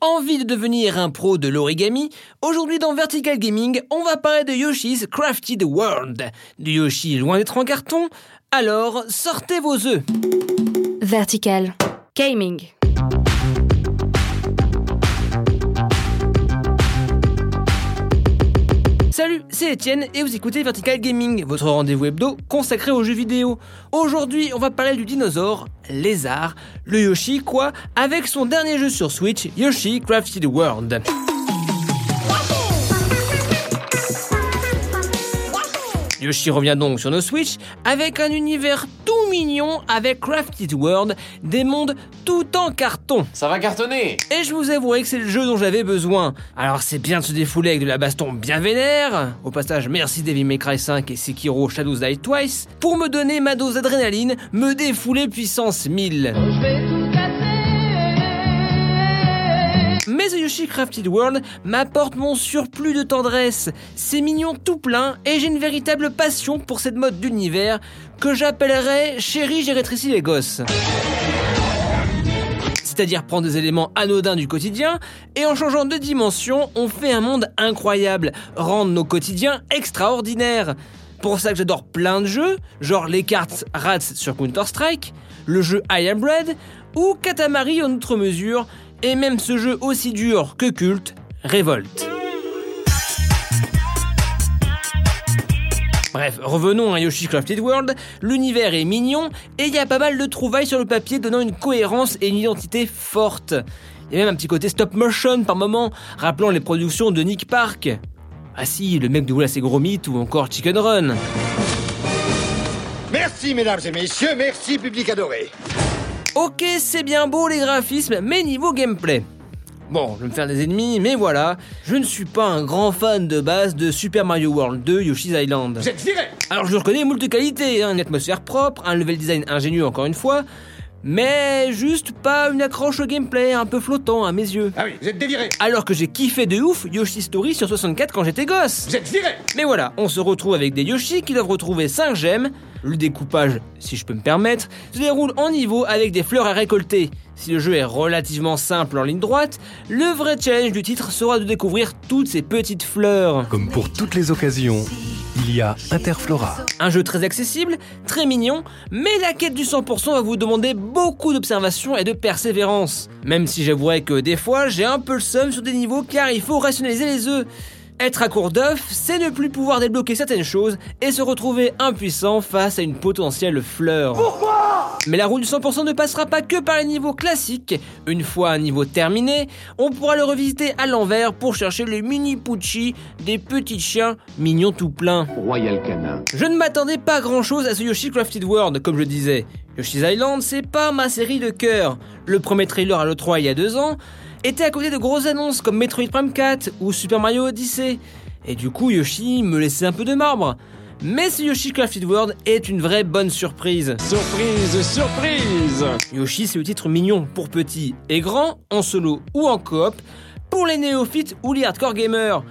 Envie de devenir un pro de l'origami? Aujourd'hui dans Vertical Gaming, on va parler de Yoshi's Crafted World. Du Yoshi loin d'être en carton? Alors, sortez vos œufs Vertical Gaming. Salut, c'est Étienne et vous écoutez Vertical Gaming, votre rendez-vous hebdo consacré aux jeux vidéo. Aujourd'hui, on va parler du dinosaure, lézard, le Yoshi quoi, avec son dernier jeu sur Switch, Yoshi Crafted World. Yoshi revient donc sur nos Switch avec un univers tout mignon avec Crafted World, des mondes tout en carton. Ça va cartonner Et je vous avouerai que c'est le jeu dont j'avais besoin. Alors c'est bien de se défouler avec de la baston bien vénère. Au passage, merci Devil May Cry 5 et Sekiro Shadows Die Twice pour me donner ma dose d'adrénaline, me défouler puissance 1000. Mais The Yoshi Crafted World m'apporte mon surplus de tendresse. C'est mignon tout plein et j'ai une véritable passion pour cette mode d'univers que j'appellerais Chérie, j'ai rétréci les gosses. C'est-à-dire prendre des éléments anodins du quotidien et en changeant de dimension, on fait un monde incroyable, rendre nos quotidiens extraordinaires. Pour ça que j'adore plein de jeux, genre les cartes Rats sur Counter-Strike, le jeu I Am Bread ou Katamari en outre mesure, et même ce jeu aussi dur que culte, Révolte. Bref, revenons à Yoshi's Crafted World, l'univers est mignon et il y a pas mal de trouvailles sur le papier donnant une cohérence et une identité forte. Il y a même un petit côté stop motion par moment, rappelant les productions de Nick Park. Ah si, le mec de Wallace et Gromit ou encore Chicken Run. Merci mesdames et messieurs, merci public adoré. Ok, c'est bien beau les graphismes, mais niveau gameplay. Bon, je vais me faire des ennemis, mais voilà, je ne suis pas un grand fan de base de Super Mario World 2 Yoshi's Island. Vous êtes viré Alors je reconnais moult qualités, hein, une atmosphère propre, un level design ingénieux encore une fois, mais juste pas une accroche au gameplay un peu flottant à mes yeux. Ah oui, vous êtes déviré Alors que j'ai kiffé de ouf Yoshi Story sur 64 quand j'étais gosse. Vous êtes viré Mais voilà, on se retrouve avec des Yoshi qui doivent retrouver 5 gemmes. Le découpage, si je peux me permettre, se déroule en niveau avec des fleurs à récolter. Si le jeu est relativement simple en ligne droite, le vrai challenge du titre sera de découvrir toutes ces petites fleurs. Comme pour toutes les occasions, il y a Interflora. Un jeu très accessible, très mignon, mais la quête du 100% va vous demander beaucoup d'observation et de persévérance. Même si j'avouerai que des fois, j'ai un peu le seum sur des niveaux car il faut rationaliser les œufs. Être à court d'œufs, c'est ne plus pouvoir débloquer certaines choses et se retrouver impuissant face à une potentielle fleur. Pourquoi? Mais la roue du 100% ne passera pas que par les niveaux classiques. Une fois un niveau terminé, on pourra le revisiter à l'envers pour chercher les mini Pucci, des petits chiens mignons tout plein. Royal Canin. Je ne m'attendais pas grand chose à ce Yoshi Crafted World, comme je disais. Yoshi's Island, c'est pas ma série de cœur. Le premier trailer à l'E3 il y a deux ans était à côté de grosses annonces comme Metroid Prime 4 ou Super Mario Odyssey. Et du coup, Yoshi me laissait un peu de marbre. Mais ce Yoshi Crafted World est une vraie bonne surprise. Surprise, surprise Yoshi, c'est le titre mignon pour petits et grands, en solo ou en coop, pour les néophytes ou les hardcore gamers.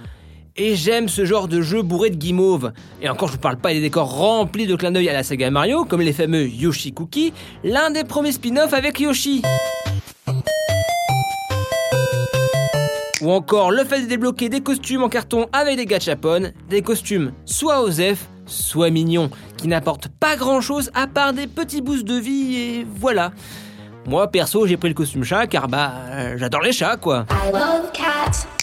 Et j'aime ce genre de jeu bourré de guimauve. Et encore, je vous parle pas des décors remplis de clins d'œil à la saga Mario, comme les fameux Yoshi Cookie, l'un des premiers spin-offs avec Yoshi. Ou encore le fait de débloquer des costumes en carton avec des gachapon, des costumes soit OSEF, soit mignons, qui n'apportent pas grand chose à part des petits boosts de vie et voilà. Moi perso j'ai pris le costume chat car bah euh, j'adore les chats quoi.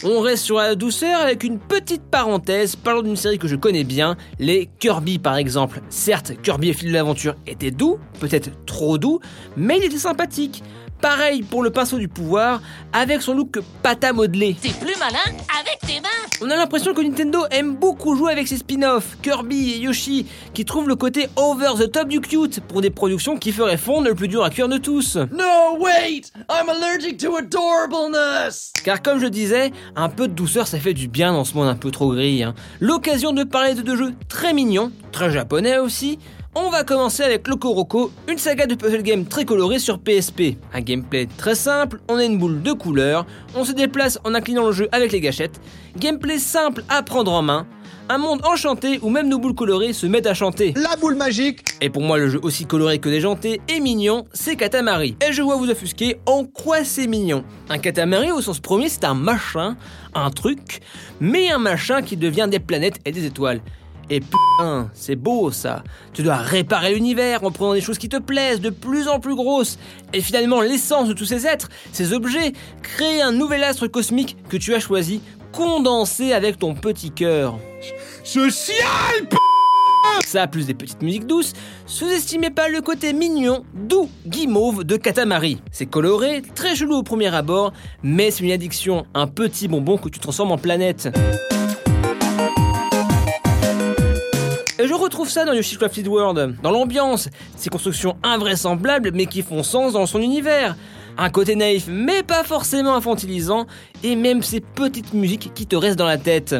On reste sur la douceur avec une petite parenthèse parlant d'une série que je connais bien, les Kirby par exemple. Certes, Kirby et fil de l'aventure était doux, peut-être trop doux, mais il était sympathique. Pareil pour le pinceau du pouvoir, avec son look pata modelé. T'es plus malin avec tes mains On a l'impression que Nintendo aime beaucoup jouer avec ses spin-offs, Kirby et Yoshi, qui trouvent le côté over the top du cute pour des productions qui feraient fondre le plus dur à cuire de tous. No, wait! I'm allergic to adorableness! Car comme je disais, un peu de douceur ça fait du bien dans ce monde un peu trop gris. hein. L'occasion de parler de deux jeux très mignons, très japonais aussi. On va commencer avec Loco une saga de puzzle game très colorée sur PSP. Un gameplay très simple, on a une boule de couleurs, on se déplace en inclinant le jeu avec les gâchettes. Gameplay simple à prendre en main. Un monde enchanté où même nos boules colorées se mettent à chanter. La boule magique Et pour moi, le jeu aussi coloré que déjanté et mignon, c'est Katamari. Et je vois vous offusquer, en quoi c'est mignon Un Katamari, au sens premier, c'est un machin, un truc, mais un machin qui devient des planètes et des étoiles. Et putain, c'est beau ça. Tu dois réparer l'univers en prenant des choses qui te plaisent, de plus en plus grosses. Et finalement, l'essence de tous ces êtres, ces objets, créer un nouvel astre cosmique que tu as choisi, condensé avec ton petit cœur. Ce ciel Ça, plus des petites musiques douces, sous-estimez pas le côté mignon, doux, guimauve de Katamari. C'est coloré, très chelou au premier abord, mais c'est une addiction, un petit bonbon que tu transformes en planète. Retrouve ça dans Yoshi Crafted World, dans l'ambiance, ces constructions invraisemblables mais qui font sens dans son univers. Un côté naïf mais pas forcément infantilisant, et même ces petites musiques qui te restent dans la tête.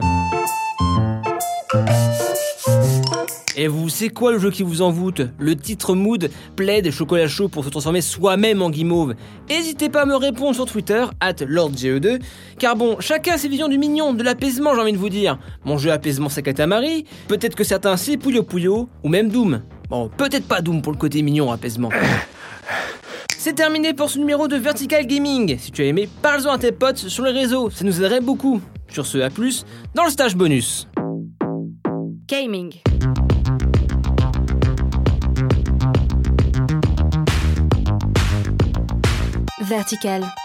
Et vous, c'est quoi le jeu qui vous envoûte Le titre Mood plaide chocolat chaud pour se transformer soi-même en guimauve. N'hésitez pas à me répondre sur Twitter, at LordGE2, car bon, chacun a ses visions du mignon, de l'apaisement, j'ai envie de vous dire. Mon jeu apaisement, c'est Katamari, peut-être que certains c'est Puyo Puyo, ou même Doom. Bon, peut-être pas Doom pour le côté mignon apaisement. C'est terminé pour ce numéro de Vertical Gaming. Si tu as aimé, parle-en à tes potes sur les réseaux, ça nous aiderait beaucoup. Sur ce, à plus dans le stage bonus. Gaming. Vertical.